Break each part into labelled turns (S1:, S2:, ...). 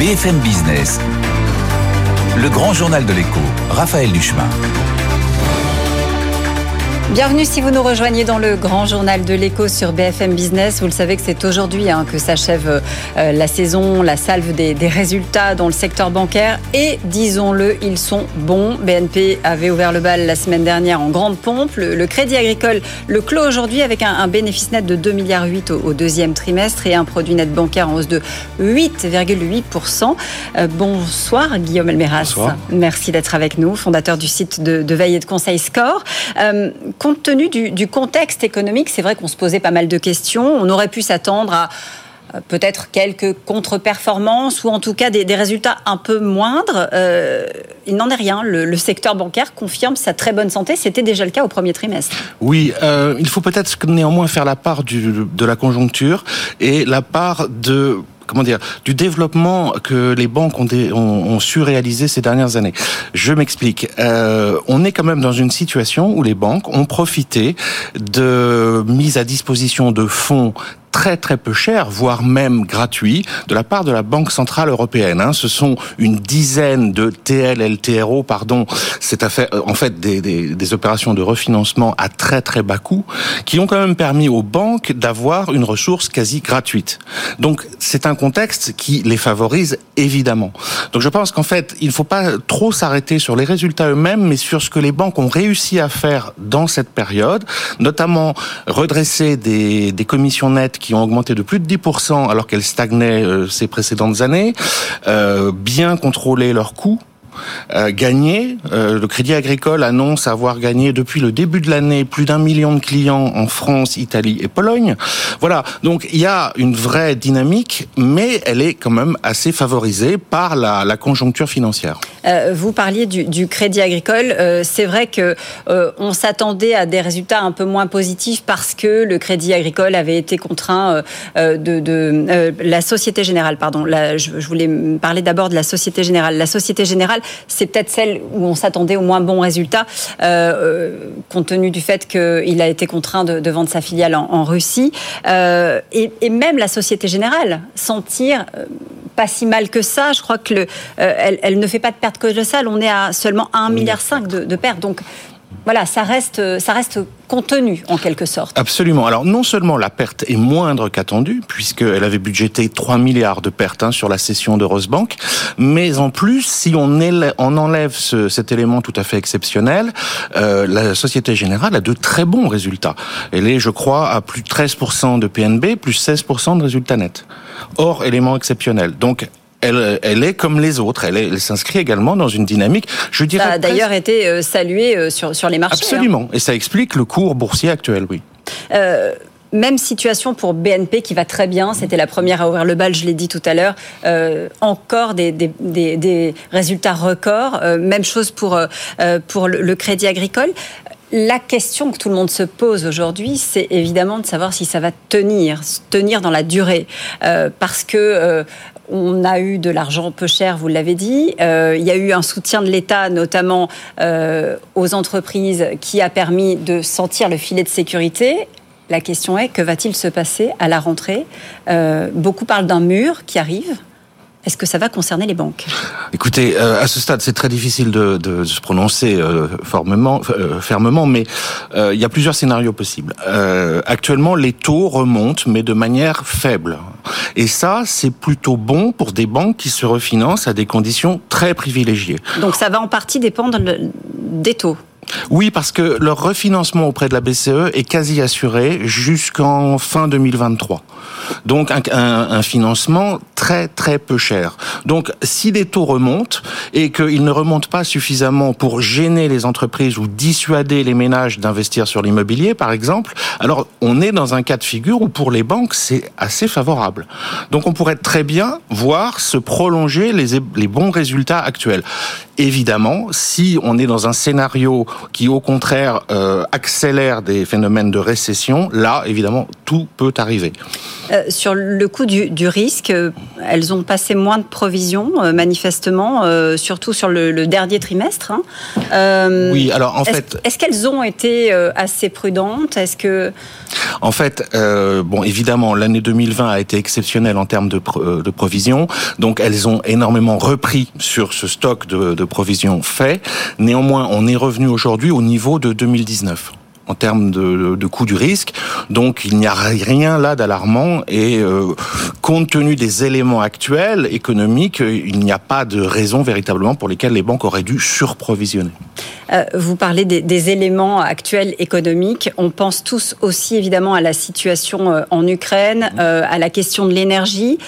S1: BFM Business, le grand journal de l'écho, Raphaël Duchemin.
S2: Bienvenue si vous nous rejoignez dans le grand journal de l'écho sur BFM Business. Vous le savez que c'est aujourd'hui hein, que s'achève euh, la saison, la salve des, résultats dans le secteur bancaire. Et disons-le, ils sont bons. BNP avait ouvert le bal la semaine dernière en grande pompe. Le, Crédit Agricole le clôt aujourd'hui avec un, bénéfice net de 2,8 milliards au, deuxième trimestre et un produit net bancaire en hausse de 8,8%. Euh, bonsoir Guillaume Elmeras.
S3: Bonsoir.
S2: Merci d'être avec nous, fondateur du site de, veille et de conseil Score. Euh, compte tenu du, contexte économique, c'est vrai qu'on se posait pas mal de questions. On aurait pu s'attendre à euh, peut-être quelques contre-performances ou en tout cas des, résultats un peu moindres. Euh, il n'en est rien. Le, secteur bancaire confirme sa très bonne santé. C'était déjà le cas au premier trimestre.
S3: Oui, euh, il faut peut-être néanmoins faire la part de la conjoncture et la part de comment dire, du développement que les banques ont, su réaliser ces dernières années. Je m'explique. Euh, on est quand même dans une situation où les banques ont profité de mise à disposition de fonds très très peu cher, voire même gratuit, de la part de la Banque centrale européenne. Hein. Ce sont une dizaine de TLLTRO, pardon, c'est en fait des, des, des, opérations de refinancement à très très bas coût, qui ont quand même permis aux banques d'avoir une ressource quasi gratuite. Donc c'est un contexte qui les favorise évidemment. Donc je pense qu'en fait il ne faut pas trop s'arrêter sur les résultats eux-mêmes, mais sur ce que les banques ont réussi à faire dans cette période, notamment redresser des, des commissions nettes qui ont augmenté de plus de 10% alors qu'elles stagnaient euh, ces précédentes années, euh, bien contrôler leurs coûts, euh, gagné. Euh, le Crédit Agricole annonce avoir gagné depuis le début de l'année plus d'un million de clients en France, Italie et Pologne. Voilà, donc il y a une vraie dynamique, mais elle est quand même assez favorisée par la, conjoncture financière.
S2: Euh, vous parliez du, Crédit Agricole. Euh, c'est vrai que on s'attendait à des résultats un peu moins positifs parce que le Crédit Agricole avait été contraint de, de la Société Générale. Pardon, je, je voulais parler d'abord de la Société Générale. La Société Générale c'est peut-être celle où on s'attendait au moins bon résultat, euh, euh, compte tenu du fait qu'il a été contraint de, vendre sa filiale en, Russie. Euh, et, même la Société Générale s'en tire pas si mal que ça. Je crois que elle, ne fait pas de perte colossale. On est à seulement 1,5 milliard de, de pertes. Donc voilà, ça reste, ça reste contenu en quelque sorte.
S3: Absolument. Alors non seulement la perte est moindre qu'attendue, puisqu'elle avait budgété 3 milliards de pertes hein, sur la cession de Rosebank, mais en plus, si on, enlève ce, cet élément tout à fait exceptionnel, euh, la Société Générale a de très bons résultats. Elle est, je crois, à plus de 13% de PNB, plus 16% de résultats nets. Hors élément exceptionnel. Donc elle, elle, est comme les autres. Elle, elle s'inscrit également dans une dynamique, je dirais.
S2: Ça a d'ailleurs été euh, salué euh, sur, sur les marchés.
S3: Hein. Absolument. Et ça explique le cours boursier actuel, oui.
S2: Euh, même situation pour BNP qui va très bien. C'était la première à ouvrir le bal, je l'ai dit tout à l'heure. Euh, encore des, des, des, des, résultats records. Euh, même chose pour, euh, pour le, le, Crédit Agricole. La question que tout le monde se pose aujourd'hui, c'est évidemment de savoir si ça va tenir, tenir dans la durée, parce que on a eu de l'argent peu cher, vous l'avez dit. Euh, il y a eu un soutien de l'État, notamment euh, aux entreprises, qui a permis de sentir le filet de sécurité. La question est, que va-t-il se passer à la rentrée? Euh, Beaucoup parlent d'un mur qui arrive. Est-ce que ça va concerner les banques
S3: Écoutez, euh, à ce stade, c'est très difficile de, de se prononcer euh, euh, fermement, mais il y a plusieurs scénarios possibles. Actuellement, les taux remontent, mais de manière faible. Et ça, c'est plutôt bon pour des banques qui se refinancent à des conditions très privilégiées.
S2: Donc ça va en partie dépendre des taux
S3: oui, parce que leur refinancement auprès de la BCE est quasi assuré jusqu'en fin 2023. Donc un, un, un, financement très très peu cher. Donc si les taux remontent et qu'ils ne remontent pas suffisamment pour gêner les entreprises ou dissuader les ménages d'investir sur l'immobilier, par exemple, alors on est dans un cas de figure où pour les banques c'est assez favorable. Donc on pourrait très bien voir se prolonger les, les bons résultats actuels. Évidemment, si on est dans un scénario qui au contraire euh, accélère des phénomènes de récession, là évidemment tout peut arriver.
S2: Euh, sur le coût du, risque, euh, elles ont passé moins de provisions, manifestement, surtout sur le, dernier trimestre.
S3: Hein. oui, alors en fait.
S2: Est-ce qu'elles ont été assez prudentes? Est-ce que.
S3: En fait, bon, évidemment, l'année 2020 a été exceptionnelle en termes de, de, provisions, donc elles ont énormément repris sur ce stock de, de provisions fait. Néanmoins, on est revenu aujourd'hui au niveau de 2019 en termes de, de, coût du risque. Donc il n'y a rien là d'alarmant et euh, compte tenu des éléments actuels économiques, il n'y a pas de raison véritablement pour lesquelles les banques auraient dû surprovisionner.
S2: Euh, vous parlez des, éléments actuels économiques. On pense tous aussi évidemment à la situation euh, en Ukraine, à la question de l'énergie,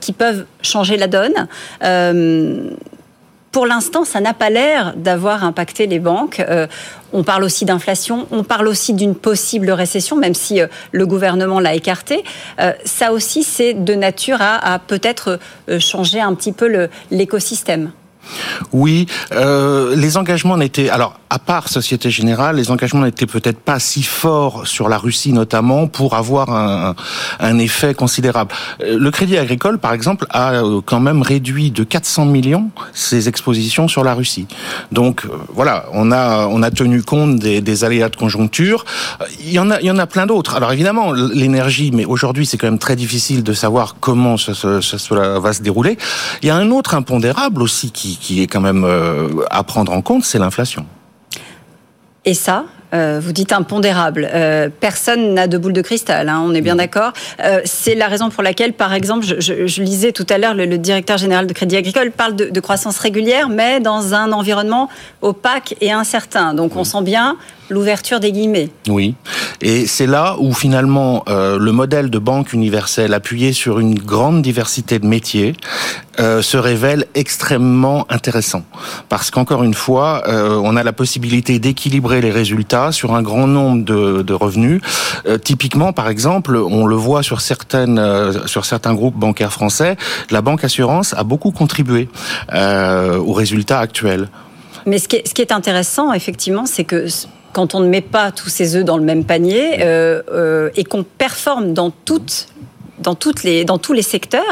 S2: qui peuvent changer la donne pour l'instant, ça n'a pas l'air d'avoir impacté les banques. Euh, on parle aussi d'inflation, on parle aussi d'une possible récession, même si euh, le gouvernement l'a écarté. Euh, ça aussi, c'est de nature à, peut-être changer un petit peu l'écosystème.
S3: Oui, euh, les engagements n'étaient alors à part Société Générale, les engagements n'étaient peut-être pas si forts sur la Russie notamment pour avoir un, un effet considérable. Euh, le Crédit Agricole, par exemple, a euh, quand même réduit de 400 millions ses expositions sur la Russie. Donc voilà, on a on a tenu compte des, des, aléas de conjoncture. Il y en a il y en a plein d'autres. Alors évidemment l'énergie, mais aujourd'hui c'est quand même très difficile de savoir comment cela va se dérouler. Il y a un autre impondérable aussi qui qui est quand même euh, à prendre en compte, c'est l'inflation.
S2: Et ça, euh, vous dites impondérable. Euh, personne n'a de boule de cristal, hein, on est bien d'accord. c'est la raison pour laquelle, par exemple, je, lisais tout à l'heure, le, directeur général de Crédit Agricole parle de, croissance régulière, mais dans un environnement opaque et incertain. Donc on sent bien l'ouverture des guillemets.
S3: Oui, et c'est là où finalement euh, le modèle de banque universelle appuyé sur une grande diversité de métiers euh, se révèle extrêmement intéressant. Parce qu'encore une fois, euh, on a la possibilité d'équilibrer les résultats sur un grand nombre de, de revenus. typiquement, par exemple, on le voit sur certaines, sur certains groupes bancaires français, la banque assurance a beaucoup contribué aux résultats actuels.
S2: Mais ce qui est, ce qui est intéressant, effectivement, c'est que quand on ne met pas tous ses œufs dans le même panier euh, euh, et qu'on performe dans toutes dans, toutes les, dans tous les secteurs,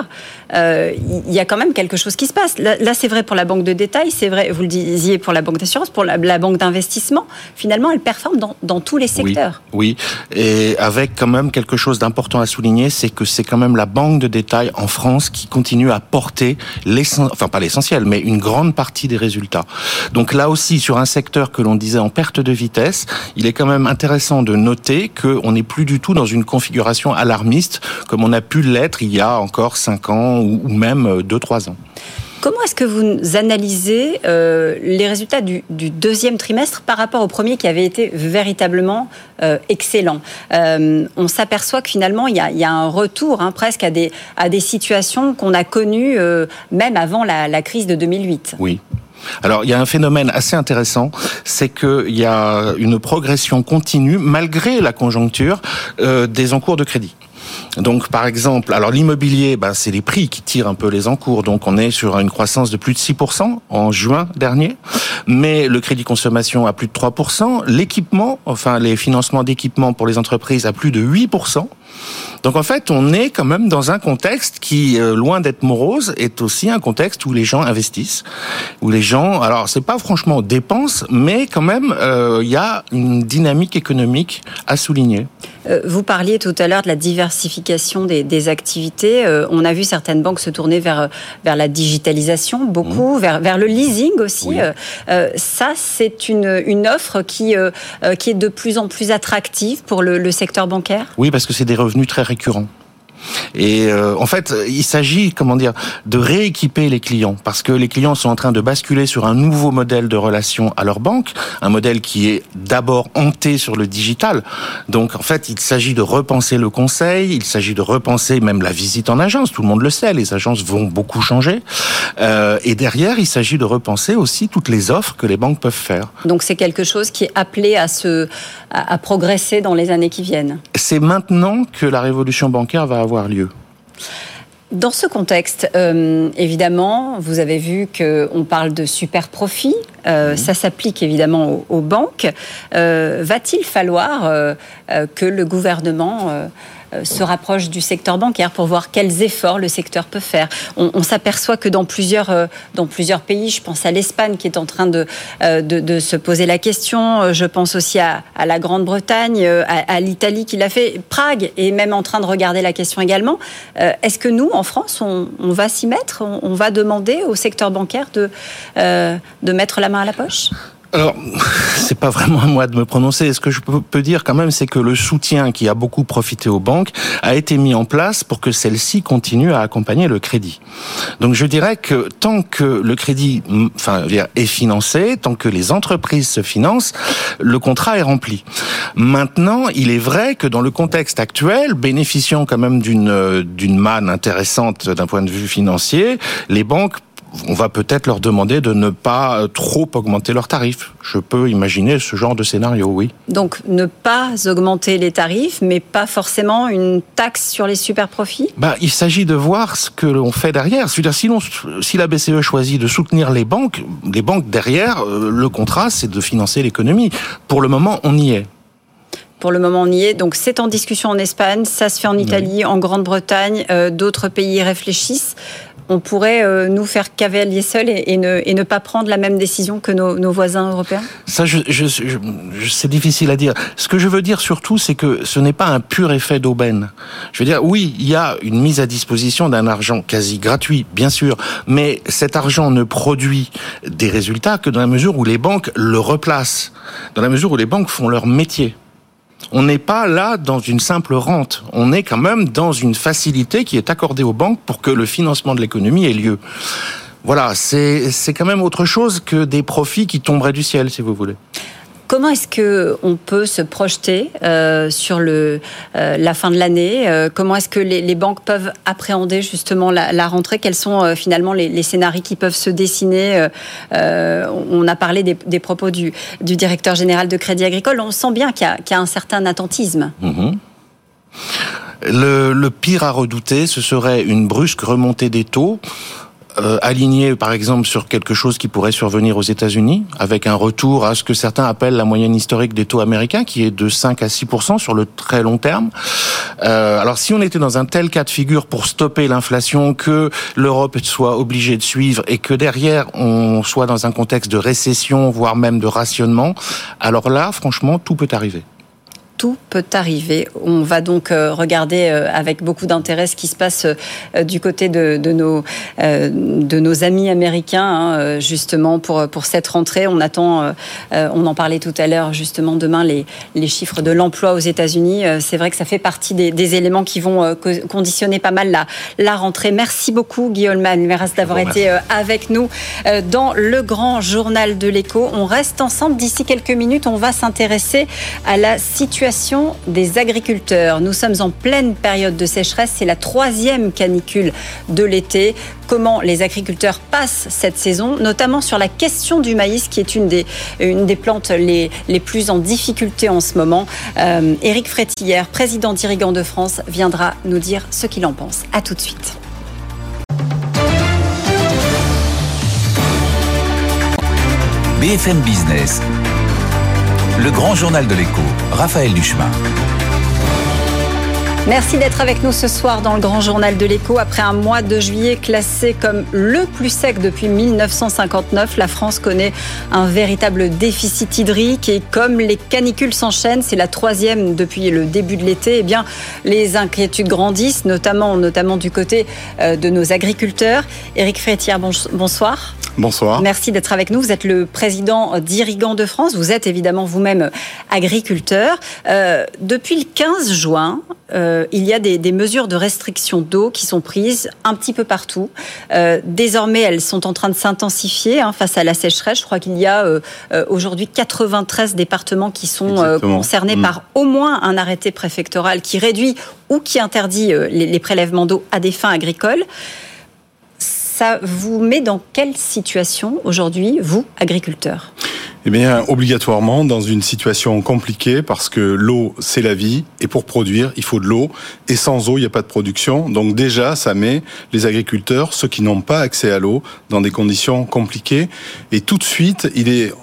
S2: euh, il y a quand même quelque chose qui se passe. Là, c'est vrai pour la banque de détail, c'est vrai, vous le disiez, pour la banque d'assurance, pour la, banque d'investissement. Finalement, elle performe dans, dans tous les secteurs.
S3: Oui, et avec quand même quelque chose d'important à souligner, c'est que c'est quand même la banque de détail en France qui continue à porter l'essentiel, enfin pas l'essentiel, mais une grande partie des résultats. Donc là aussi, sur un secteur que l'on disait en perte de vitesse, il est quand même intéressant de noter qu'on n'est plus du tout dans une configuration alarmiste comme on a pu l'être il y a encore 5 ans ou même 2-3 ans.
S2: Comment est-ce que vous analysez euh, les résultats du, deuxième trimestre par rapport au premier qui avait été véritablement euh, excellent? Euh, On s'aperçoit que finalement, il y a, un retour hein, presque à des, à des situations qu'on a connues même avant la, la crise de 2008.
S3: Oui. Alors, il y a un phénomène assez intéressant, c'est qu'il y a une progression continue, malgré la conjoncture, des encours de crédit. Donc, par exemple, alors l'immobilier, ben, c'est les prix qui tirent un peu les encours. Donc, on est sur une croissance de plus de 6% en juin dernier. Mais le crédit consommation à plus de 3%. L'équipement, enfin, les financements d'équipement pour les entreprises à plus de 8%. Donc en fait, on est quand même dans un contexte qui, euh, loin d'être morose, est aussi un contexte où les gens investissent, où les gens, alors c'est pas franchement dépenses, mais quand même, euh, il y a une dynamique économique à souligner.
S2: Euh, vous parliez tout à l'heure de la diversification des, activités. on a vu certaines banques se tourner vers, vers la digitalisation, beaucoup, mmh. vers, vers le leasing aussi. ça, c'est une, une offre qui, qui est de plus en plus attractive pour le, le secteur bancaire?
S3: Oui, parce que c'est des revenus très récurrents. Et euh, en fait, il s'agit, comment dire, de rééquiper les clients parce que les clients sont en train de basculer sur un nouveau modèle de relation à leur banque, un modèle qui est d'abord hanté sur le digital. Donc en fait, il s'agit de repenser le conseil, il s'agit de repenser même la visite en agence. Tout le monde le sait, les agences vont beaucoup changer. Euh, et derrière, il s'agit de repenser aussi toutes les offres que les banques peuvent faire.
S2: Donc c'est quelque chose qui est appelé à se à progresser dans les années qui viennent.
S3: C'est maintenant que la révolution bancaire va avoir lieu.
S2: Dans ce contexte, euh, évidemment, vous avez vu qu'on parle de super profit. Euh, mhm. Ça s'applique évidemment aux, banques. Euh, va-t-il falloir que le gouvernement se rapproche du secteur bancaire pour voir quels efforts le secteur peut faire. On, s'aperçoit que dans plusieurs, dans plusieurs pays, je pense à l'Espagne qui est en train de, de, se poser la question, je pense aussi à, la Grande-Bretagne, à, l'Italie qui l'a fait, Prague est même en train de regarder la question également. Est-ce que nous, en France, on, va s'y mettre? On, va demander au secteur bancaire de, de mettre la main à la poche?
S3: Alors, c'est pas vraiment à moi de me prononcer. Ce que je peux dire quand même, c'est que le soutien qui a beaucoup profité aux banques a été mis en place pour que celles-ci continuent à accompagner le crédit. Donc, je dirais que tant que le crédit, enfin, est financé, tant que les entreprises se financent, le contrat est rempli. Maintenant, il est vrai que dans le contexte actuel, bénéficiant quand même d'une d'une manne intéressante d'un point de vue financier, les banques on va peut-être leur demander de ne pas trop augmenter leurs tarifs. Je peux imaginer ce genre de scénario, oui.
S2: Donc ne pas augmenter les tarifs, mais pas forcément une taxe sur les super profits
S3: bah, Il s'agit de voir ce que l'on fait derrière. C'est-à-dire, sinon, si la BCE choisit de soutenir les banques, les banques derrière, euh, le contrat, c'est de financer l'économie. Pour le moment, on y est.
S2: Pour le moment, on y est. Donc, c'est en discussion en Espagne, ça se fait en Italie, en Grande-Bretagne. Euh, d'autres pays réfléchissent on pourrait euh, nous faire cavalier seul et, ne, pas prendre la même décision que nos, voisins européens?
S3: Ça, c'est difficile à dire. Ce que je veux dire surtout, c'est que ce n'est pas un pur effet d'aubaine. Je veux dire, oui, il y a une mise à disposition d'un argent quasi gratuit, bien sûr, mais cet argent ne produit des résultats que dans la mesure où les banques le replacent, dans la mesure où les banques font leur métier. On n'est pas là dans une simple rente. On est quand même dans une facilité qui est accordée aux banques pour que le financement de l'économie ait lieu. Voilà, c'est quand même autre chose que des profits qui tomberaient du ciel, si vous voulez.
S2: Comment est-ce que on peut se projeter euh, sur euh, la fin de l'année euh, Comment est-ce que les, banques peuvent appréhender justement la, rentrée? Quels sont finalement les, scénarios qui peuvent se dessiner? On a parlé des, propos du, directeur général de Crédit Agricole. On sent bien qu'il y, a un certain attentisme.
S3: Mm-hmm. le, pire à redouter, ce serait une brusque remontée des taux euh, aligné par exemple sur quelque chose qui pourrait survenir aux États-Unis, avec un retour à ce que certains appellent la moyenne historique des taux américains, qui est de 5 à 6 sur le très long terme. Euh, alors si on était dans un tel cas de figure pour stopper l'inflation, que l'Europe soit obligée de suivre et que derrière on soit dans un contexte de récession, voire même de rationnement, alors là, franchement, tout peut arriver
S2: tout peut arriver. On va donc euh, regarder euh, avec beaucoup d'intérêt ce qui se passe euh, du côté de, nos, de nos amis américains, hein, justement, pour, pour cette rentrée. On attend, on en parlait tout à l'heure, justement, demain, les, les chiffres de l'emploi aux États-Unis. C'est vrai que ça fait partie des, éléments qui vont conditionner pas mal la, la rentrée. Merci beaucoup, Guillaume Malmeras, d'avoir été avec nous dans le grand journal de l'écho. On reste ensemble. D'ici quelques minutes, on va s'intéresser à la situation des agriculteurs. Nous sommes en pleine période de sécheresse. C'est la troisième canicule de l'été. Comment les agriculteurs passent cette saison, notamment sur la question du maïs, qui est une des, une des plantes les, les plus en difficulté en ce moment. Euh, Éric Frétillère, président d'Irrigant de France, viendra nous dire ce qu'il en pense. À tout de suite.
S1: BFM Business, le grand journal de l'écho, Raphaël Duchemin.
S2: Merci d'être avec nous ce soir dans le grand journal de l'écho. Après un mois de juillet classé comme le plus sec depuis 1959, la France connaît un véritable déficit hydrique et comme les canicules s'enchaînent, c'est la troisième depuis le début de l'été, eh bien les inquiétudes grandissent, notamment, du côté euh, de nos agriculteurs. Éric Frétière, bonsoir.
S4: Bonsoir.
S2: Merci d'être avec nous. Vous êtes le président d'Irrigant de France. Vous êtes évidemment vous-même agriculteur. Euh, depuis le 15 juin, euh, il y a des, mesures de restriction d'eau qui sont prises un petit peu partout. Euh, désormais, elles sont en train de s'intensifier hein, face à la sécheresse. Je crois qu'il y a aujourd'hui 93 départements qui sont concernés mm. par au moins un arrêté préfectoral qui réduit ou qui interdit les prélèvements d'eau à des fins agricoles ça vous met dans quelle situation aujourd'hui, vous, agriculteurs
S4: eh bien, obligatoirement dans une situation compliquée parce que l'eau, c'est la vie et pour produire, il faut de l'eau et sans eau, il n'y a pas de production. Donc déjà, ça met les agriculteurs, ceux qui n'ont pas accès à l'eau, dans des conditions compliquées. Et tout de suite,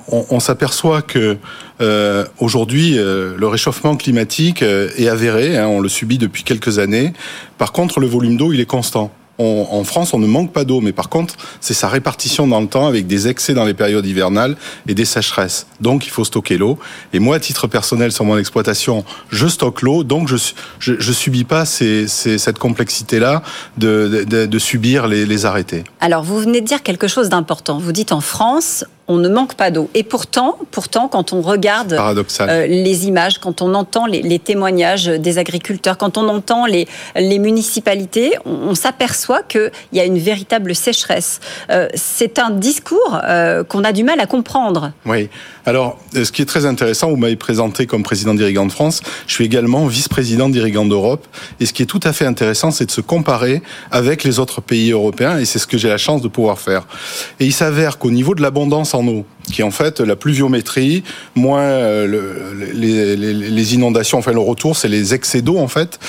S4: on, s'aperçoit que Euh, Aujourd'hui, euh, le réchauffement climatique euh, est avéré, hein, on le subit depuis quelques années. Par contre, le volume d'eau, il est constant en France, on ne manque pas d'eau, mais par contre, c'est sa répartition dans le temps avec des excès dans les périodes hivernales et des sécheresses. Donc, il faut stocker l'eau. Et moi, à titre personnel, sur mon exploitation, je stocke l'eau, donc je, je, subis pas cette complexité-là de, de, de, subir les, les arrêtés.
S2: Alors, vous venez de dire quelque chose d'important. Vous dites en France, on ne manque pas d'eau. Et pourtant, pourtant, quand on regarde euh, les images, quand on entend les, les, témoignages des agriculteurs, quand on entend les, les municipalités, on, on s'aperçoit qu'il y a une véritable sécheresse. Euh, c'est un discours euh, qu'on a du mal à comprendre.
S4: Oui. Alors, ce qui est très intéressant, vous m'avez présenté comme président d'Irrigant de France. Je suis également vice-président d'Irrigant d'Europe. Et ce qui est tout à fait intéressant, c'est de se comparer avec les autres pays européens. Et c'est ce que j'ai la chance de pouvoir faire. Et il s'avère qu'au niveau de l'abondance en eau, qui est en fait la pluviométrie, moins euh, le, les, les, les, inondations, enfin le retour, c'est les excès d'eau en fait.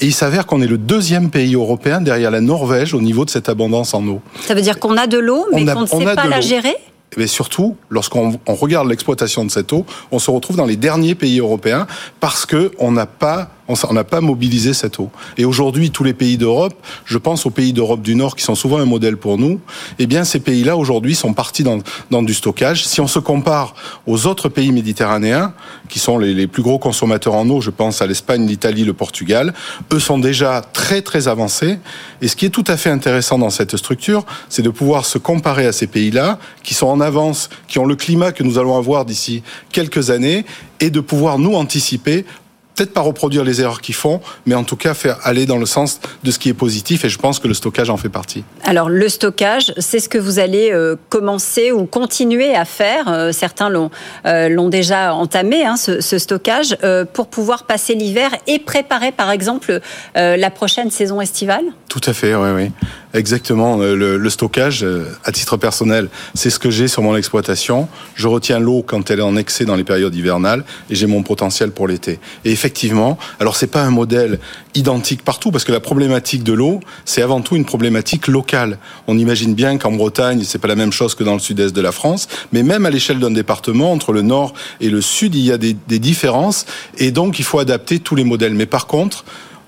S4: Et il s'avère qu'on est le deuxième pays européen derrière la Norvège au niveau de cette abondance en eau.
S2: Ça veut dire qu'on a de l'eau, mais qu'on ne sait pas la gérer
S4: mais surtout, lorsqu'on regarde l'exploitation de cette eau, on se retrouve dans les derniers pays européens parce que on n'a pas on n'a pas mobilisé cette eau. Et aujourd'hui, tous les pays d'Europe, je pense aux pays d'Europe du Nord qui sont souvent un modèle pour nous, eh bien, ces pays-là, aujourd'hui, sont partis dans, dans, du stockage. Si on se compare aux autres pays méditerranéens, qui sont les, les plus gros consommateurs en eau, je pense à l'Espagne, l'Italie, le Portugal, eux sont déjà très, très avancés. Et ce qui est tout à fait intéressant dans cette structure, c'est de pouvoir se comparer à ces pays-là, qui sont en avance, qui ont le climat que nous allons avoir d'ici quelques années, et de pouvoir nous anticiper peut-être pas reproduire les erreurs qu'ils font, mais en tout cas faire aller dans le sens de ce qui est positif. Et je pense que le stockage en fait partie.
S2: Alors le stockage, c'est ce que vous allez euh, commencer ou continuer à faire. Euh, certains l'ont euh, l'ont déjà entamé, hein, ce, ce, stockage, pour pouvoir passer l'hiver et préparer, par exemple, la prochaine saison estivale.
S4: Tout à fait, oui, oui. Exactement. Euh, le, le stockage, à titre personnel, c'est ce que j'ai sur mon exploitation. Je retiens l'eau quand elle est en excès dans les périodes hivernales et j'ai mon potentiel pour l'été. Et effectivement, alors c'est pas un modèle identique partout parce que la problématique de l'eau, c'est avant tout une problématique locale. On imagine bien qu'en Bretagne, c'est pas la même chose que dans le sud-est de la France, mais même à l'échelle d'un département, entre le nord et le sud, il y a des, des différences et donc il faut adapter tous les modèles. Mais par contre,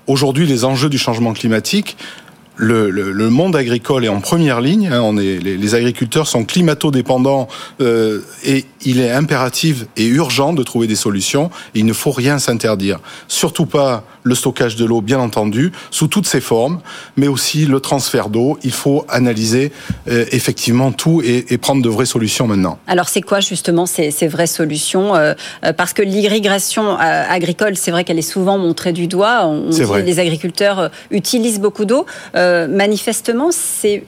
S4: aujourd'hui, les enjeux du changement climatique, le, le, le, monde agricole est en première ligne. Hein, on est, les, les, agriculteurs sont climato-dépendants euh, et il est impératif et urgent de trouver des solutions. Et il ne faut rien s'interdire. Surtout pas le stockage de l'eau, bien entendu, sous toutes ses formes, mais aussi le transfert d'eau. Il faut analyser euh, effectivement tout et, et, prendre de vraies solutions maintenant.
S2: Alors c'est quoi justement ces, ces vraies solutions euh, Parce que l'irrigation euh, agricole, c'est vrai qu'elle est souvent montrée du doigt. On dit vrai. les agriculteurs euh, utilisent beaucoup d'eau. Euh, manifestement, c'est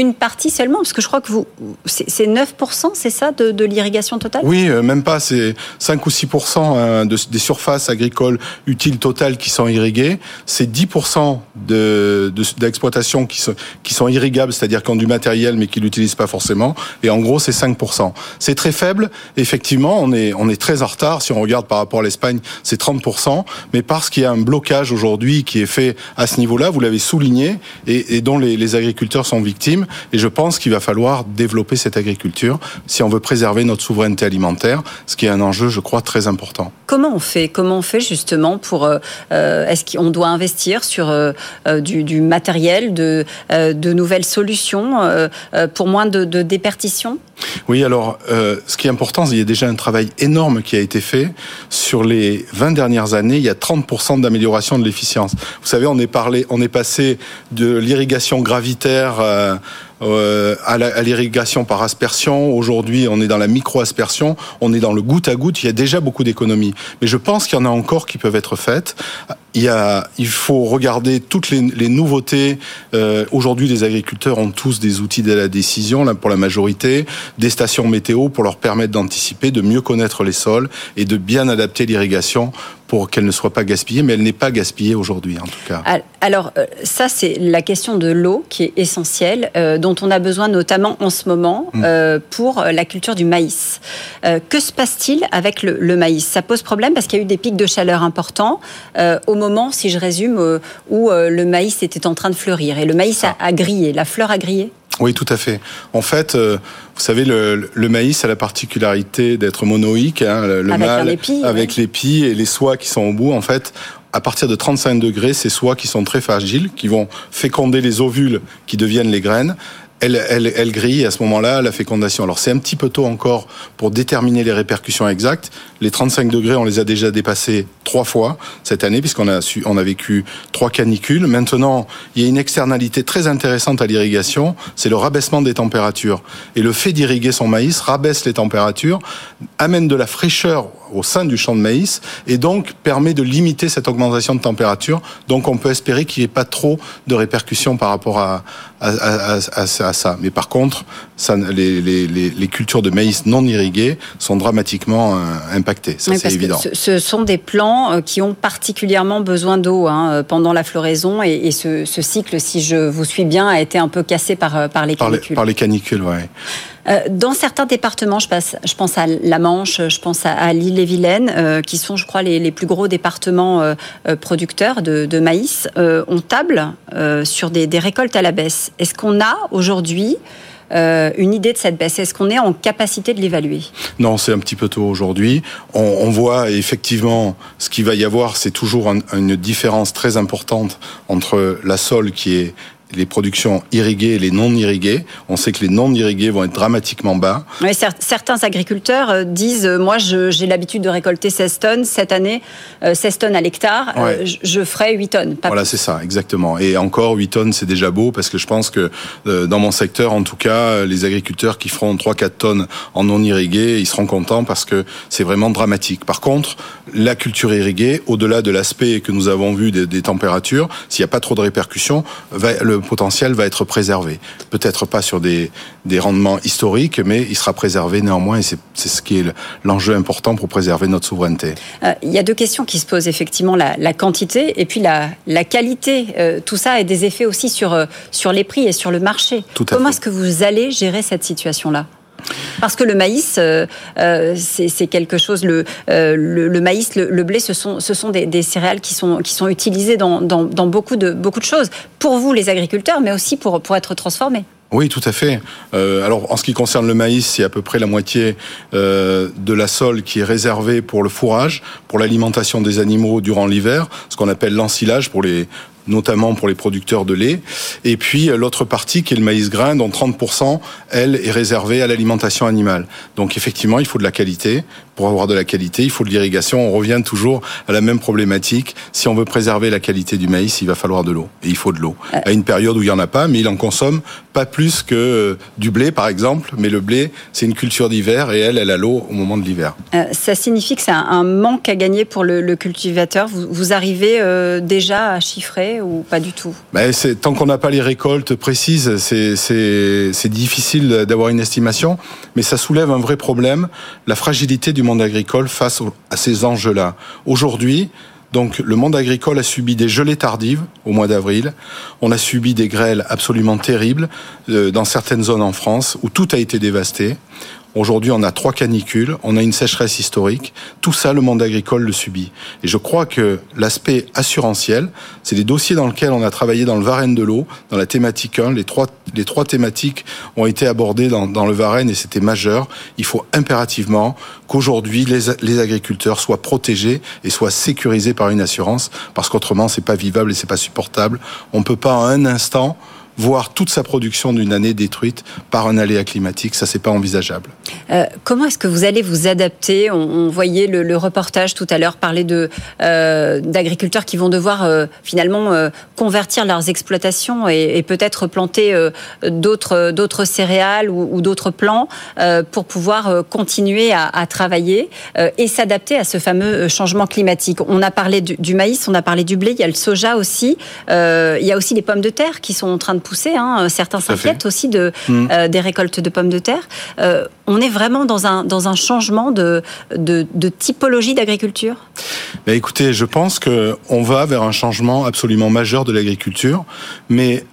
S2: une partie seulement Parce que je crois que vous, c'est 9%, c'est ça, de, de l'irrigation totale?
S4: Oui, euh, même pas, c'est 5 ou 6% hein, de, des surfaces agricoles utiles totales qui sont irriguées. C'est 10% d'exploitations de, qui, sont, qui sont irrigables, c'est-à-dire qui ont du matériel mais qui l'utilisent pas forcément. Et en gros, c'est 5%. C'est très faible. Effectivement, on est, on est très en retard. Si on regarde par rapport à l'Espagne, c'est 30%. Mais parce qu'il y a un blocage aujourd'hui qui est fait à ce niveau-là, vous l'avez souligné, et, et dont les, les agriculteurs sont victimes. Et je pense qu'il va falloir développer cette agriculture si on veut préserver notre souveraineté alimentaire, ce qui est un enjeu, je crois, très important.
S2: Comment on fait Comment on fait justement pour euh, Est-ce qu'on doit investir sur euh, du, du, matériel, de, euh, de nouvelles solutions euh, pour moins de, de
S4: Oui, alors ce qui est important, il y a déjà un travail énorme qui a été fait sur les 20 dernières années. Il y a 30% d'amélioration de l'efficience. Vous savez, on est parlé, on est passé de l'irrigation gravitaire euh, à l'irrigation par aspersion. Aujourd'hui, on est dans la micro-aspersion, on est dans le goutte à goutte. Il y a déjà beaucoup d'économies. Mais je pense qu'il y en a encore qui peuvent être faites. Il, y a, il faut regarder toutes les, les nouveautés. Euh, Aujourd'hui, les agriculteurs ont tous des outils de la décision, là, pour la majorité, des stations météo pour leur permettre d'anticiper, de mieux connaître les sols et de bien adapter l'irrigation pour qu'elle ne soit pas gaspillée, mais elle n'est pas gaspillée aujourd'hui en tout cas.
S2: Alors euh, ça c'est la question de l'eau qui est essentielle, euh, dont on a besoin notamment en ce moment euh, pour la culture du maïs. Euh, que se passe-t-il avec le, le, maïs? Ça pose problème parce qu'il y a eu des pics de chaleur importants au moment, si je résume, où le maïs était en train de fleurir et le maïs a, a grillé, la fleur a grillé?
S4: Oui, tout à fait. En fait, euh, vous savez, le, le, maïs a la particularité d'être monoïque, hein, le
S2: avec
S4: mâle
S2: épi,
S4: avec ouais. l'épi et les soies qui sont au bout. En fait, à partir de 35 degrés, ces soies qui sont très fragiles, qui vont féconder les ovules qui deviennent les graines, elle, elle, elle grille à ce moment-là la fécondation. Alors c'est un petit peu tôt encore pour déterminer les répercussions exactes. Les 35 degrés, on les a déjà dépassés trois fois cette année puisqu'on a su, on a vécu trois canicules. Maintenant, il y a une externalité très intéressante à l'irrigation, c'est le rabaissement des températures. Et le fait d'irriguer son maïs rabaisse les températures, amène de la fraîcheur au sein du champ de maïs et donc permet de limiter cette augmentation de température. Donc on peut espérer qu'il n'y ait pas trop de répercussions par rapport à, à, à, à ça. Mais par contre, ça, les, les, les, cultures de maïs non irriguées sont dramatiquement euh, impactées. Ça,
S2: oui,
S4: c'est évident.
S2: Ce, sont des plants euh, qui ont particulièrement besoin d'eau hein, pendant la floraison et, et ce, ce, cycle, si je vous suis bien, a été un peu cassé par, par les canicules.
S4: Par les, par les canicules, ouais.
S2: Euh, dans certains départements, je, pense à la Manche, je pense à, à l'île-et-Vilaine, euh, qui sont, je crois, les, plus gros départements euh, producteurs de, maïs, on table sur des, récoltes à la baisse. Est-ce qu'on a aujourd'hui une idée de cette baisse? Est-ce qu'on est en capacité de l'évaluer?
S4: Non, c'est un petit peu tôt aujourd'hui. On, voit effectivement ce qu'il va y avoir, c'est toujours un, une différence très importante entre la sole qui est les productions irriguées et les non irriguées. On sait que les non irriguées vont être dramatiquement bas.
S2: Oui, certains agriculteurs disent moi j'ai l'habitude de récolter 16 tonnes cette année, 16 tonnes à l'hectare, ouais. je ferai 8 tonnes.
S4: voilà, c'est ça, exactement. Et encore 8 tonnes, c'est déjà beau parce que je pense que dans mon secteur, en tout cas, les agriculteurs qui feront 3-4 tonnes en non irrigué, ils seront contents parce que c'est vraiment dramatique. Par contre, la culture irriguée, au-delà de l'aspect que nous avons vu des, des températures, s'il n'y a pas trop de répercussions, va, le potentiel va être préservé. Peut-être pas sur des, des rendements historiques, mais il sera préservé néanmoins, et c'est ce qui est l'enjeu important pour préserver notre souveraineté.
S2: Euh, il y a deux questions qui se posent, effectivement, la, la quantité et puis la, la qualité. Euh, tout ça a des effets aussi sur, euh, sur les prix et sur le marché. Comment est-ce que vous allez gérer cette situation-là? Parce que le maïs, euh, euh, c'est quelque chose. Le, euh, maïs, le, blé, ce sont, des, céréales qui sont, qui sont utilisées dans, dans, beaucoup, de, beaucoup de choses. Pour vous, les agriculteurs, mais aussi pour, pour être transformés.
S4: Oui, tout à fait. Alors, en ce qui concerne le maïs, c'est à peu près la moitié de la sole qui est réservée pour le fourrage, pour l'alimentation des animaux durant l'hiver, ce qu'on appelle l'ensilage pour les notamment pour les producteurs de lait. Et puis l'autre partie qui est le maïs grain, dont 30%, elle, est réservée à l'alimentation animale. Donc effectivement, il faut de la qualité. Pour avoir de la qualité, il faut de l'irrigation. On revient toujours à la même problématique. Si on veut préserver la qualité du maïs, il va falloir de l'eau. Et il faut de l'eau. Euh. À une période où il n'y en a pas, mais il en consomme pas plus que du blé, par exemple. Mais le blé, c'est une culture d'hiver et elle, elle a l'eau au moment de l'hiver.
S2: Euh, ça signifie que c'est un manque à gagner pour le, le cultivateur. Vous, vous arrivez euh, déjà à chiffrer ou pas du tout?
S4: Ben Tant qu'on n'a pas les récoltes précises, c'est difficile d'avoir une estimation, mais ça soulève un vrai problème, la fragilité du monde agricole face à ces enjeux-là. Aujourd'hui, donc le monde agricole a subi des gelées tardives au mois d'avril. On a subi des grêles absolument terribles euh, dans certaines zones en France où tout a été dévasté. Aujourd'hui, on a trois canicules, on a une sécheresse historique. Tout ça, le monde agricole le subit. Et je crois que l'aspect assurantiel, c'est des dossiers dans lesquels on a travaillé dans le Varenne de l'eau, dans la thématique 1. Les trois, les trois thématiques ont été abordées dans, dans le Varenne et c'était majeur. Il faut impérativement qu'aujourd'hui, les, les agriculteurs soient protégés et soient sécurisés par une assurance, parce qu'autrement, c'est pas vivable et c'est pas supportable. On peut pas en un instant voir toute sa production d'une année détruite par un aléa climatique. Ça, c'est pas envisageable.
S2: Euh, comment est-ce que vous allez vous adapter? On, voyait le, reportage tout à l'heure parler euh, d'agriculteurs qui vont devoir euh, finalement convertir leurs exploitations et, peut-être planter d'autres céréales ou, d'autres plants pour pouvoir continuer à, à travailler et s'adapter à ce fameux changement climatique. On a parlé du, du, maïs, on a parlé du blé, il y a le soja aussi, il y a aussi les pommes de terre qui sont en train de pousser. Hein. Certains s'inquiètent aussi de, mmh. euh, des récoltes de pommes de terre. Euh, on est vraiment dans un, dans un changement de, de, de typologie d'agriculture?
S4: Mais Écoutez, je pense qu'on va vers un changement absolument majeur de l'agriculture, mais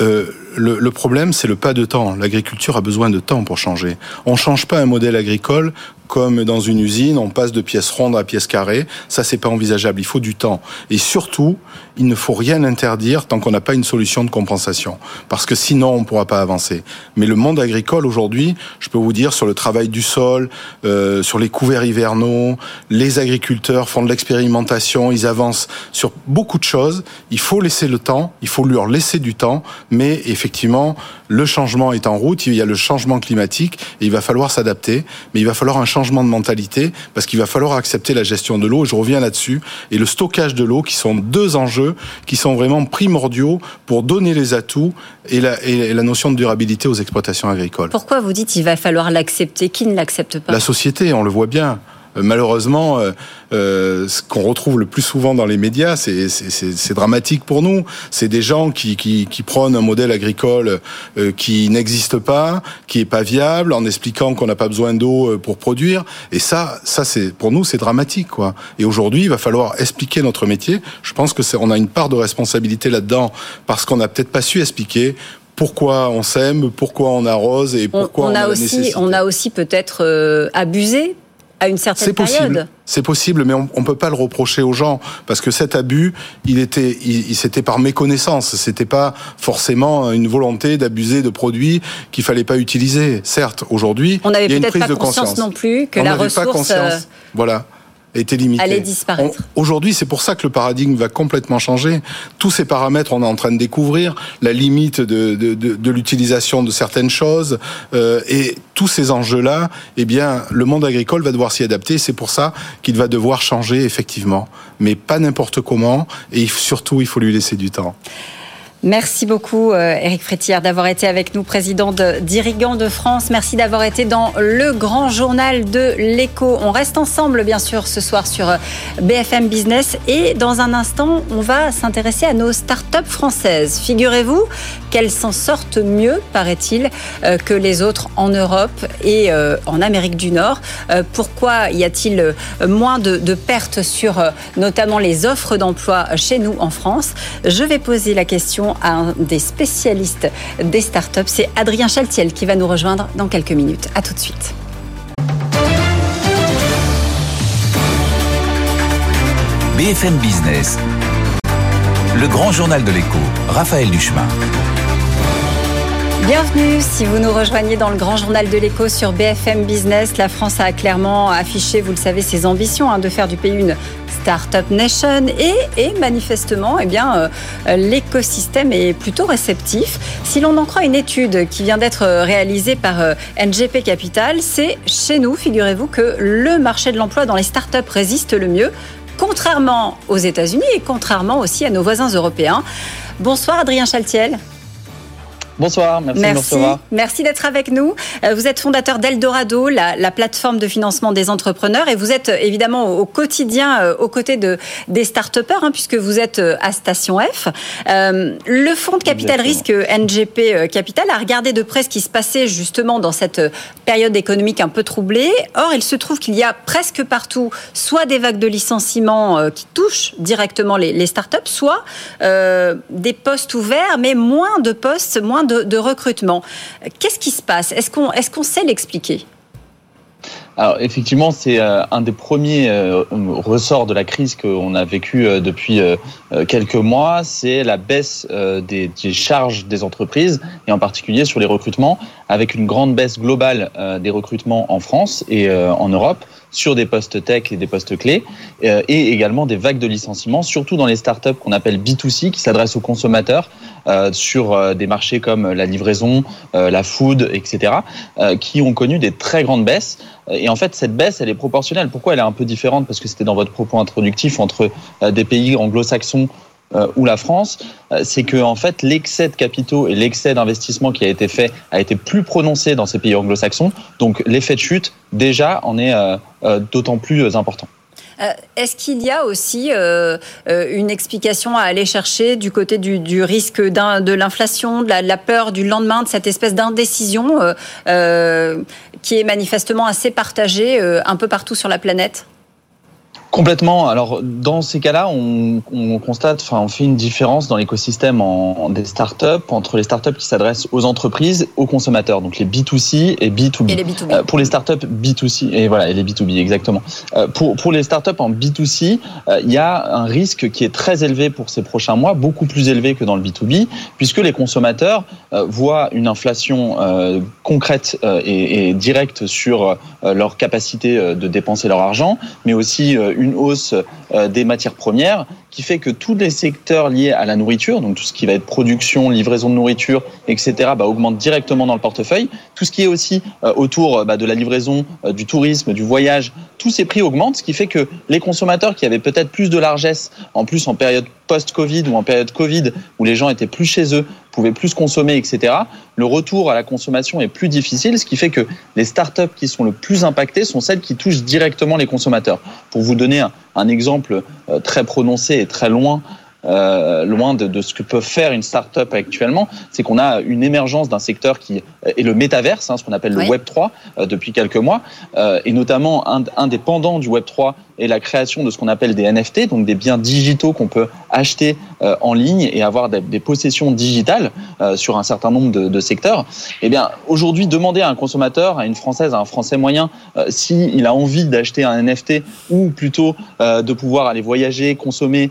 S4: euh, le, le, problème, c'est le pas de temps. L'agriculture a besoin de temps pour changer. On ne change pas un modèle agricole comme dans une usine, on passe de pièces rondes à pièces carrées. Ça, c'est pas envisageable. Il faut du temps. Et surtout, il ne faut rien interdire tant qu'on n'a pas une solution de compensation. Parce que sinon, on ne pourra pas avancer. Mais le monde agricole aujourd'hui, je peux vous dire, sur le travail du sol, euh, sur les couverts hivernaux, les agriculteurs font de l'expérimentation, ils avancent sur beaucoup de choses. Il faut laisser le temps, il faut leur laisser du temps, mais effectivement, le changement est en route, il y a le changement climatique et il va falloir s'adapter, mais il va falloir un changement de mentalité parce qu'il va falloir accepter la gestion de l'eau, je reviens là-dessus, et le stockage de l'eau qui sont deux enjeux qui sont vraiment primordiaux pour donner les atouts et la, et la notion de durabilité aux exploitations agricoles.
S2: Pourquoi vous dites qu'il va falloir l'accepter Qui ne l'accepte pas?
S4: La société, on le voit bien. Euh, malheureusement, euh, euh, ce qu'on retrouve le plus souvent dans les médias, c'est dramatique pour nous. C'est des gens qui, qui, qui, prônent un modèle agricole qui n'existe pas, qui est pas viable, en expliquant qu'on n'a pas besoin d'eau pour produire. Et ça, ça c'est pour nous, c'est dramatique, quoi. Et aujourd'hui, il va falloir expliquer notre métier. Je pense que on a une part de responsabilité là-dedans parce qu'on n'a peut-être pas su expliquer pourquoi on sème, pourquoi on arrose et pourquoi on,
S2: a,
S4: aussi,
S2: on a aussi peut-être abusé à une certaine
S4: période. C'est possible, mais on, ne peut pas le reprocher aux gens parce que cet abus, il était, il, c'était par méconnaissance. C'était pas forcément une volonté d'abuser de produits qu'il fallait pas utiliser. Certes, aujourd'hui,
S2: on n'avait
S4: peut-être
S2: pas conscience non plus que la ressource. Pas conscience. Euh,
S4: voilà était limité.
S2: Allait disparaître.
S4: Aujourd'hui, c'est pour ça que le paradigme va complètement changer. Tous ces paramètres, on est en train de découvrir la limite de, de, de, de l'utilisation de certaines choses euh, et tous ces enjeux-là. Eh bien, le monde agricole va devoir s'y adapter. C'est pour ça qu'il va devoir changer effectivement, mais pas n'importe comment. Et surtout, il faut lui laisser du temps.
S2: Merci beaucoup, euh, Frétière, d'avoir été avec nous, président d'Irrigant de France. Merci d'avoir été dans le grand journal de l'écho. On reste ensemble, bien sûr, ce soir sur euh, BFM Business. Et dans un instant, on va s'intéresser à nos startups françaises. Figurez-vous qu'elles s'en sortent mieux, paraît-il, euh, que les autres en Europe et en Amérique du Nord. Pourquoi y a-t-il moins de, de pertes sur notamment les offres d'emploi chez nous en France? Je vais poser la question à un des spécialistes des startups. C'est Adrien Chaltiel qui va nous rejoindre dans quelques minutes. À tout de suite.
S1: BFM Business, le grand journal de l'écho, Raphaël Duchemin.
S2: Bienvenue si vous nous rejoignez dans le grand journal de l'écho sur BFM Business. La France a clairement affiché, vous le savez, ses ambitions hein, de faire du pays une Startup Nation et, manifestement, eh bien, euh, l'écosystème est plutôt réceptif. Si l'on en croit une étude qui vient d'être réalisée par euh, NGP Capital, c'est chez nous, figurez-vous, que le marché de l'emploi dans les startups résiste le mieux, contrairement aux États-Unis et contrairement aussi à nos voisins européens. Bonsoir Adrien Chaltiel.
S5: Bonsoir, merci,
S2: merci. d'être avec nous. Euh, vous êtes fondateur d'Eldorado, la, plateforme de financement des entrepreneurs, et vous êtes euh, évidemment au, quotidien euh, aux côtés de, des start-upers, hein, puisque vous êtes à Station F. le fonds de capital risque NGP Capital a regardé de près ce qui se passait justement dans cette période économique un peu troublée. Or, il se trouve qu'il y a presque partout soit des vagues de licenciements qui touchent directement les, les start-up, soit des postes ouverts, mais moins de postes, moins de, recrutement. Qu'est-ce qui se passe? Est-ce qu'on est qu'on sait l'expliquer?
S5: Alors effectivement, c'est euh, un des premiers euh, ressorts de la crise qu'on a vécu euh, depuis quelques mois, c'est la baisse des, charges des entreprises et en particulier sur les recrutements, avec une grande baisse globale des recrutements en France et en Europe sur des postes tech et des postes clés, et également des vagues de licenciements, surtout dans les startups qu'on appelle B2C, qui s'adressent aux consommateurs sur des marchés comme la livraison, la food, etc., qui ont connu des très grandes baisses. Et en fait, cette baisse, elle est proportionnelle. Pourquoi elle est un peu différente? Parce que c'était dans votre propos introductif entre euh, des pays anglo-saxons euh, ou la France, euh, c'est que en fait l'excès de capitaux et l'excès d'investissement qui a été fait a été plus prononcé dans ces pays anglo-saxons. Donc l'effet de chute déjà en est d'autant plus important.
S2: Euh, est-ce qu'il y a aussi euh, euh, une explication à aller chercher du côté du, risque de l'inflation, de, la, peur du lendemain, de cette espèce d'indécision qui est manifestement assez partagée un peu partout sur la planète?
S5: Complètement. Alors dans ces cas-là, on, on, constate, enfin, on fait une différence dans l'écosystème en, des startups entre les startups qui s'adressent aux entreprises, aux consommateurs, donc les B2C et B2B.
S2: Et les B2B.
S5: Euh, pour les startups B2C et voilà, et les B2B exactement. Euh, pour pour les startups en B2C, euh, il y a un risque qui est très élevé pour ces prochains mois, beaucoup plus élevé que dans le B2B, puisque les consommateurs voient une inflation concrète et, et, directe sur leur capacité de dépenser leur argent, mais aussi une hausse euh, des matières premières qui fait que tous les secteurs liés à la nourriture, donc tout ce qui va être production, livraison de nourriture, etc., bah, augmente directement dans le portefeuille. Tout ce qui est aussi euh, autour bah, de la livraison, euh, du tourisme, du voyage, tous ces prix augmentent, ce qui fait que les consommateurs qui avaient peut-être plus de largesse, en plus en période post-Covid ou en période Covid, où les gens étaient plus chez eux, pouvaient plus consommer, etc., le retour à la consommation est plus difficile, ce qui fait que les startups qui sont le plus impactées sont celles qui touchent directement les consommateurs. Pour vous donner un, un exemple euh, très prononcé et très loin euh, loin de, de, ce que peut faire une start-up actuellement, c'est qu'on a une émergence d'un secteur qui est le métaverse, hein, ce qu'on appelle le Web 3 euh, depuis quelques mois, euh, et notamment un, un, des pendants du Web 3 est la création de ce qu'on appelle des NFT, donc des biens digitaux qu'on peut acheter euh, en ligne et avoir des, possessions digitales euh, sur un certain nombre de, secteurs. Eh bien, aujourd'hui, demander à un consommateur, à une française, à un français moyen, s'il il a envie d'acheter un NFT ou plutôt de pouvoir aller voyager, consommer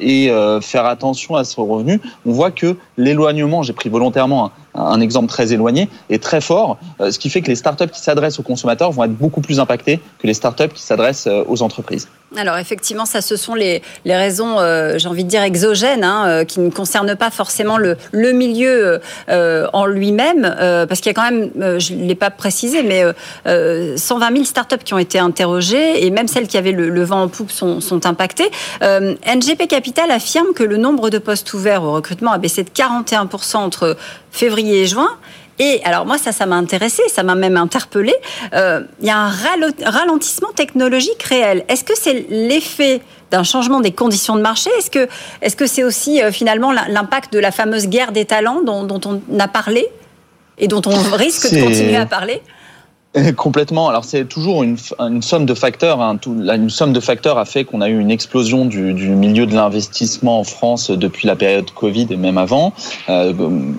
S5: et euh, faire attention à ce revenu, on voit que l'éloignement, j'ai pris volontairement un, exemple très éloigné, est très fort, euh, ce qui fait que les startups qui s'adressent aux consommateurs vont être beaucoup plus impactées que les startups qui s'adressent euh, aux entreprises.
S2: Alors effectivement, ça, ce sont les, raisons, euh, j'ai envie de dire, exogènes, hein, euh, qui ne concernent pas forcément le, milieu euh, en lui-même, parce qu'il y a quand même, je ne l'ai pas précisé, mais 120 000 startups qui ont été interrogées, et même celles qui avaient le, vent en poupe sont, sont impactées. NGP Capital affirme que le nombre de postes ouverts au recrutement a baissé de 41% entre février et juin. Et alors moi, ça, ça m'a intéressé, ça m'a même interpellé. Euh, il y a un ralentissement technologique réel. Est-ce que c'est l'effet d'un changement des conditions de marché? Est-ce que est-ce que c'est aussi euh, finalement l'impact de la fameuse guerre des talents dont, dont on a parlé et dont on risque de continuer à parler?
S5: Complètement. Alors c'est toujours une, une, somme de facteurs. Hein. Tout, une somme de facteurs a fait qu'on a eu une explosion du, du milieu de l'investissement en France depuis la période Covid et même avant. Euh,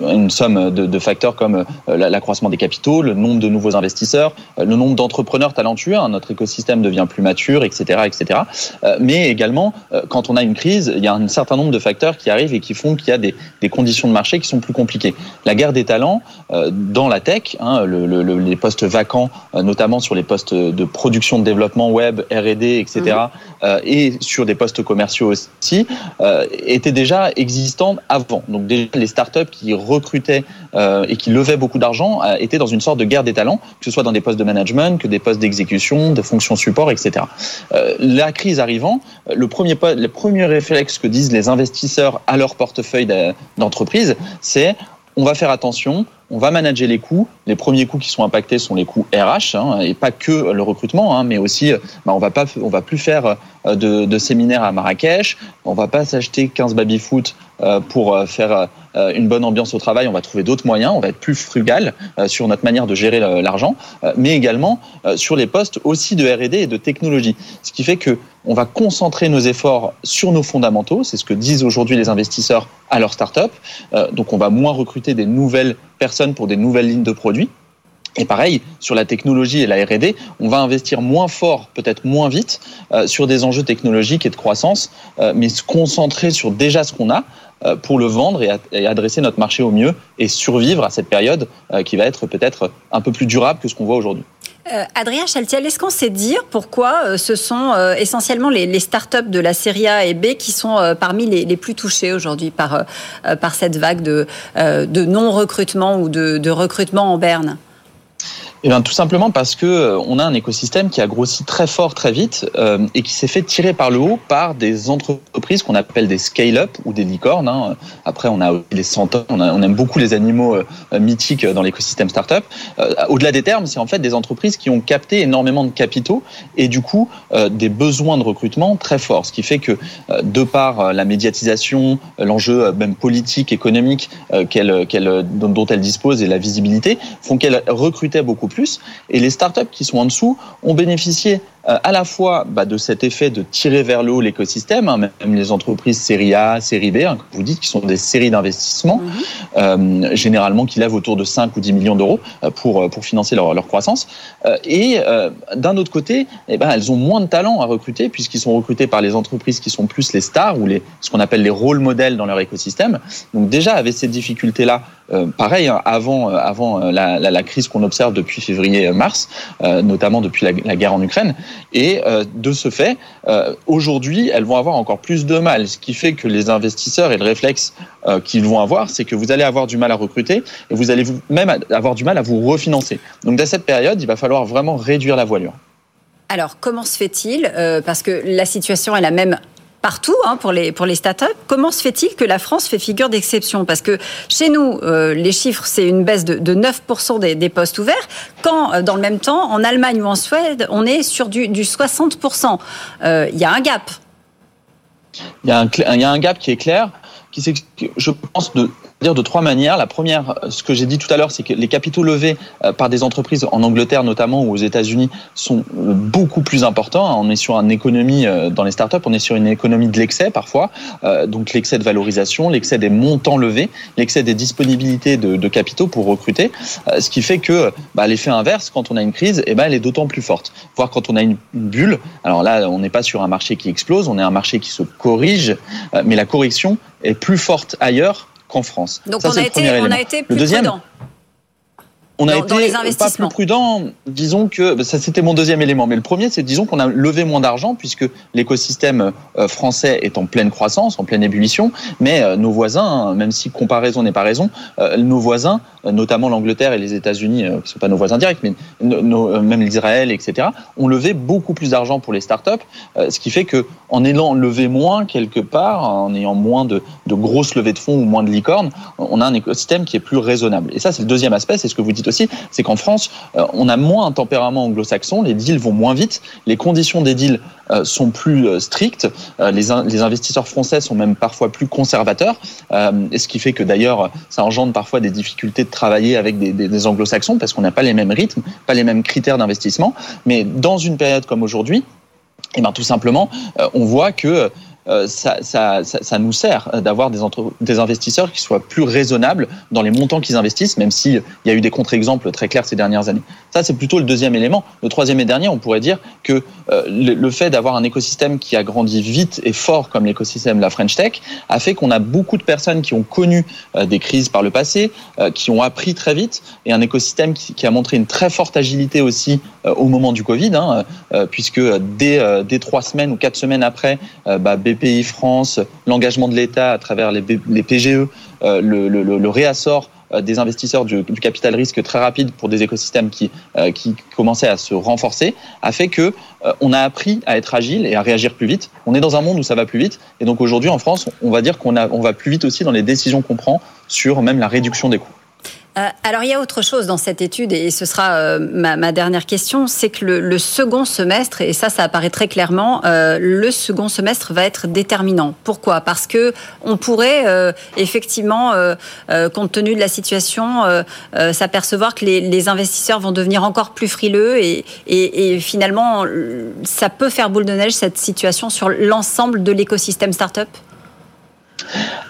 S5: une somme de, de facteurs comme euh, l'accroissement des capitaux, le nombre de nouveaux investisseurs, euh, le nombre d'entrepreneurs talentueux. Hein. Notre écosystème devient plus mature, etc., etc. Euh, mais également, euh, quand on a une crise, il y a un certain nombre de facteurs qui arrivent et qui font qu'il y a des, des, conditions de marché qui sont plus compliquées. La guerre des talents euh, dans la tech, hein, le, le, les postes vacants euh, notamment sur les postes de production de développement web, R&D, etc., mmh. euh, et sur des postes commerciaux aussi, euh, étaient déjà existantes avant. Donc déjà, les startups qui recrutaient et qui levaient beaucoup d'argent étaient dans une sorte de guerre des talents, que ce soit dans des postes de management, que des postes d'exécution, de fonctions support, etc. La crise arrivant, le premier, le premier réflexe que disent les investisseurs à leur portefeuille d'entreprise, c'est on va faire attention, on va manager les coûts. Les premiers coûts qui sont impactés sont les coûts RH, hein, et pas que le recrutement, hein, mais aussi, bah, on va pas, on va plus faire euh, de, de séminaires à Marrakech, on va pas s'acheter 15 baby-foot pour euh, faire une bonne ambiance au travail, on va trouver d'autres moyens, on va être plus frugal sur notre manière de gérer l'argent, mais également sur les postes aussi de R&D et de technologie. Ce qui fait que on va concentrer nos efforts sur nos fondamentaux, c'est ce que disent aujourd'hui les investisseurs à leur start-up. Donc on va moins recruter des nouvelles personnes pour des nouvelles lignes de produits. Et pareil, sur la technologie et la R&D, on va investir moins fort, peut-être moins vite, euh, sur des enjeux technologiques et de croissance, euh, mais se concentrer sur déjà ce qu'on a euh, pour le vendre et, adresser notre marché au mieux et survivre à cette période qui va être peut-être un peu plus durable que ce qu'on voit aujourd'hui.
S2: Adrien Chaltiel, est-ce qu'on sait dire pourquoi ce sont essentiellement les, les, startups de la série A et B qui sont parmi les, plus touchés aujourd'hui par, cette vague de, non-recrutement ou de recrutement en berne?
S5: Eh bien, tout simplement parce que euh, on a un écosystème qui a grossi très fort, très vite, euh, et qui s'est fait tirer par le haut par des entreprises qu'on appelle des scale-up ou des licornes. Hein. Après, on a les centaures, on, aime beaucoup les animaux euh, mythiques dans l'écosystème startup. Au-delà des termes, c'est en fait des entreprises qui ont capté énormément de capitaux et du coup des besoins de recrutement très forts. Ce qui fait que, de par la médiatisation, l'enjeu même politique, économique qu'elle, qu'elle, dont, dont elle dispose et la visibilité, font qu'elle recrutait beaucoup plus. Et les startups qui sont en dessous ont bénéficié à la fois bah, de cet effet de tirer vers le haut l'écosystème, hein, même les entreprises série A, série B, hein, comme vous dites, qui sont des séries d'investissement, mhm. euh, généralement qui lèvent autour de 5 ou 10 millions d'euros euh, pour, pour financer leur, leur croissance. et d'un autre côté, eh ben, elles ont moins de talent à recruter puisqu'ils sont recrutés par les entreprises qui sont plus les stars ou les, ce qu'on appelle les rôles modèles dans leur écosystème. Donc déjà, avec ces difficultés-là, pareil, hein, avant, avant la, la, la crise qu'on observe depuis février-mars, notamment depuis la, la guerre en Ukraine, et euh, de ce fait, euh, aujourd'hui, elles vont avoir encore plus de mal. Ce qui fait que les investisseurs et le réflexe euh, qu'ils vont avoir, c'est que vous allez avoir du mal à recruter et vous allez même avoir du mal à vous refinancer. Donc, dans cette période, il va falloir vraiment réduire la voilure.
S2: Alors, comment se fait-il? Parce que la situation est la même partout hein, pour les pour les. Comment se fait-il que la France fait figure d'exception? Parce que chez nous, euh, les chiffres, c'est une baisse de, de 9% des, postes ouverts, quand euh, dans le même temps, en Allemagne ou en Suède, on est sur du, du 60%. Euh, il y a un gap.
S5: Il y, a un, y a un gap qui est clair, qui je pense, de dire de trois manières. La première, ce que j'ai dit tout à l'heure, c'est que les capitaux levés euh, par des entreprises en Angleterre notamment ou aux États-Unis sont euh, beaucoup plus importants. On est sur une économie euh, dans les startups, on est sur une économie de l'excès parfois, donc l'excès de valorisation, l'excès des montants levés, l'excès des disponibilités de, de, capitaux pour recruter, ce qui fait que bah, l'effet inverse, quand on a une crise, eh ben, elle est d'autant plus forte. Voire quand on a une bulle, alors là, on n'est pas sur un marché qui explose, on est un marché qui se corrige, mais la correction est plus forte ailleurs qu'en France.
S2: Donc on, a été, on, a été, plus le deuxième, prudent
S5: on a été pas plus prudent. Disons que bah, ça c'était mon deuxième élément, mais le premier c'est disons qu'on a levé moins d'argent puisque l'écosystème euh, français est en pleine croissance, en pleine ébullition, mais euh, nos voisins, même si comparaison n'est pas raison, euh, nos voisins, notamment l'Angleterre et les États-Unis, qui sont pas nos voisins directs, mais même l'Israël, etc., ont levé beaucoup plus d'argent pour les startups, ce qui fait que en ayant levé moins quelque part, en ayant moins de, de grosses levées de fonds ou moins de licornes, on a un écosystème qui est plus raisonnable. Et ça c'est le deuxième aspect, c'est ce que vous dites aussi, c'est qu'en France, euh, on a moins un tempérament anglo-saxon, les deals vont moins vite, les conditions des deals euh, sont plus euh, strictes, les, investisseurs français sont même parfois plus conservateurs, ce qui fait que d'ailleurs, ça engendre parfois des difficultés de travailler avec des, anglo-saxons parce qu'on n'a pas les mêmes rythmes, pas les mêmes critères d'investissement. Mais dans une période comme aujourd'hui, eh ben, tout simplement, on voit que euh, ça, nous sert d'avoir des, investisseurs qui soient plus raisonnables dans les montants qu'ils investissent, même s'il y a eu des contre-exemples très clairs ces dernières années. Ça, c'est plutôt le deuxième élément. Le troisième et dernier, on pourrait dire que euh, le, fait d'avoir un écosystème qui a grandi vite et fort comme l'écosystème de la French Tech a fait qu'on a beaucoup de personnes qui ont connu euh, des crises par le passé, qui ont appris très vite, et un écosystème qui, a montré une très forte agilité aussi au moment du Covid, hein, puisque dès, dès trois semaines ou quatre semaines après, bah, BPI France, l'engagement de l'État à travers les, PGE, euh, le, réassort euh, des investisseurs du, capital risque très rapide pour des écosystèmes qui, euh, commençaient à se renforcer, a fait que on a appris à être agile et à réagir plus vite. On est dans un monde où ça va plus vite, et donc aujourd'hui en France, on va dire qu'on on va plus vite aussi dans les décisions qu'on prend sur même la réduction des coûts.
S2: Euh, alors il y a autre chose dans cette étude et ce sera euh, ma, dernière question, c'est que le, second semestre et ça ça apparaît très clairement, euh, le second semestre va être déterminant. Pourquoi? Parce que on pourrait effectivement, compte tenu de la situation, s'apercevoir que les, investisseurs vont devenir encore plus frileux et, et, finalement ça peut faire boule de neige cette situation sur l'ensemble de l'écosystème startup?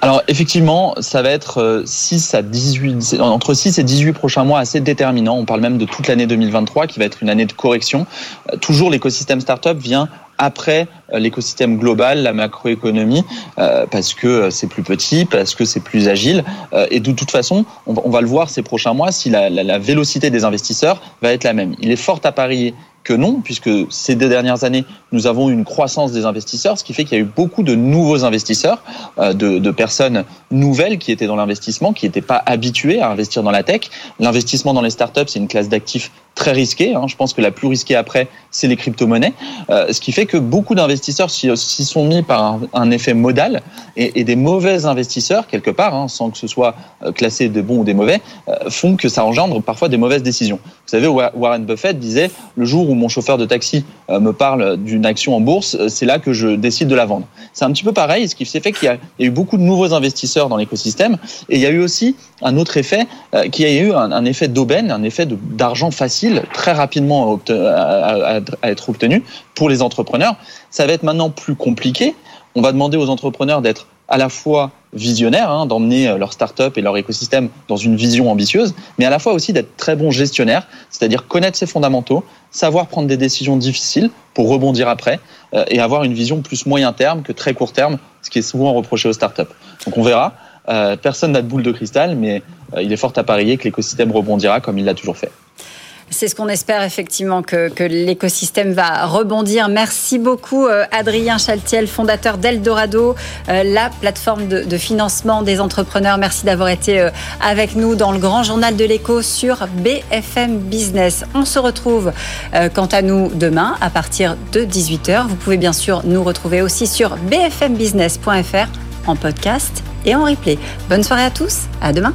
S5: Alors effectivement, ça va être 6 euh, à 18, entre 6 et 18 prochains mois assez déterminants. On parle même de toute l'année 2023 qui va être une année de correction. Euh, toujours l'écosystème startup vient après euh, l'écosystème global, la macroéconomie, parce que c'est plus petit, parce que c'est plus agile. et de toute façon, on va, le voir ces prochains mois si la, la, vélocité des investisseurs va être la même. Il est fort à parier que non, puisque ces deux dernières années, nous avons une croissance des investisseurs, ce qui fait qu'il y a eu beaucoup de nouveaux investisseurs, euh, de, personnes nouvelles qui étaient dans l'investissement, qui n'étaient pas habituées à investir dans la tech. L'investissement dans les startups, c'est une classe d'actifs très risquée. Hein. Je pense que la plus risquée après, c'est les crypto-monnaies. Euh, ce qui fait que beaucoup d'investisseurs s'y sont mis par un, effet modal et, des mauvais investisseurs, quelque part, hein, sans que ce soit euh, classé de bons ou des mauvais, font que ça engendre parfois des mauvaises décisions. Vous savez, Warren Buffett disait, le jour où mon chauffeur de taxi me parle d'une action en bourse, c'est là que je décide de la vendre. C'est un petit peu pareil, ce qui fait qu'il y, a eu beaucoup de nouveaux investisseurs dans l'écosystème. Et il y a eu aussi un autre effet qui a eu un, effet d'aubaine, un effet d'argent facile, très rapidement à être obtenu pour les entrepreneurs. Ça va être maintenant plus compliqué. On va demander aux entrepreneurs d'être à la fois visionnaires, hein, d'emmener euh, leur start-up et leur écosystème dans une vision ambitieuse, mais à la fois aussi d'être très bons gestionnaires, c'est-à-dire connaître ses fondamentaux, savoir prendre des décisions difficiles pour rebondir après euh, et avoir une vision plus moyen terme que très court terme, ce qui est souvent reproché aux startups. Donc on verra. Euh, personne n'a de boule de cristal, mais il est fort à parier que l'écosystème rebondira comme il l'a toujours fait.
S2: C'est ce qu'on espère effectivement que, l'écosystème va rebondir. Merci beaucoup euh, Adrien Chaltiel, fondateur d'Eldorado, euh, la plateforme de, financement des entrepreneurs. Merci d'avoir été euh, avec nous dans le grand journal de l'écho sur BFM Business. On se retrouve quant à nous demain à partir de 18h. Vous pouvez bien sûr nous retrouver aussi sur bfmbusiness.fr en podcast et en replay. Bonne soirée à tous, à demain.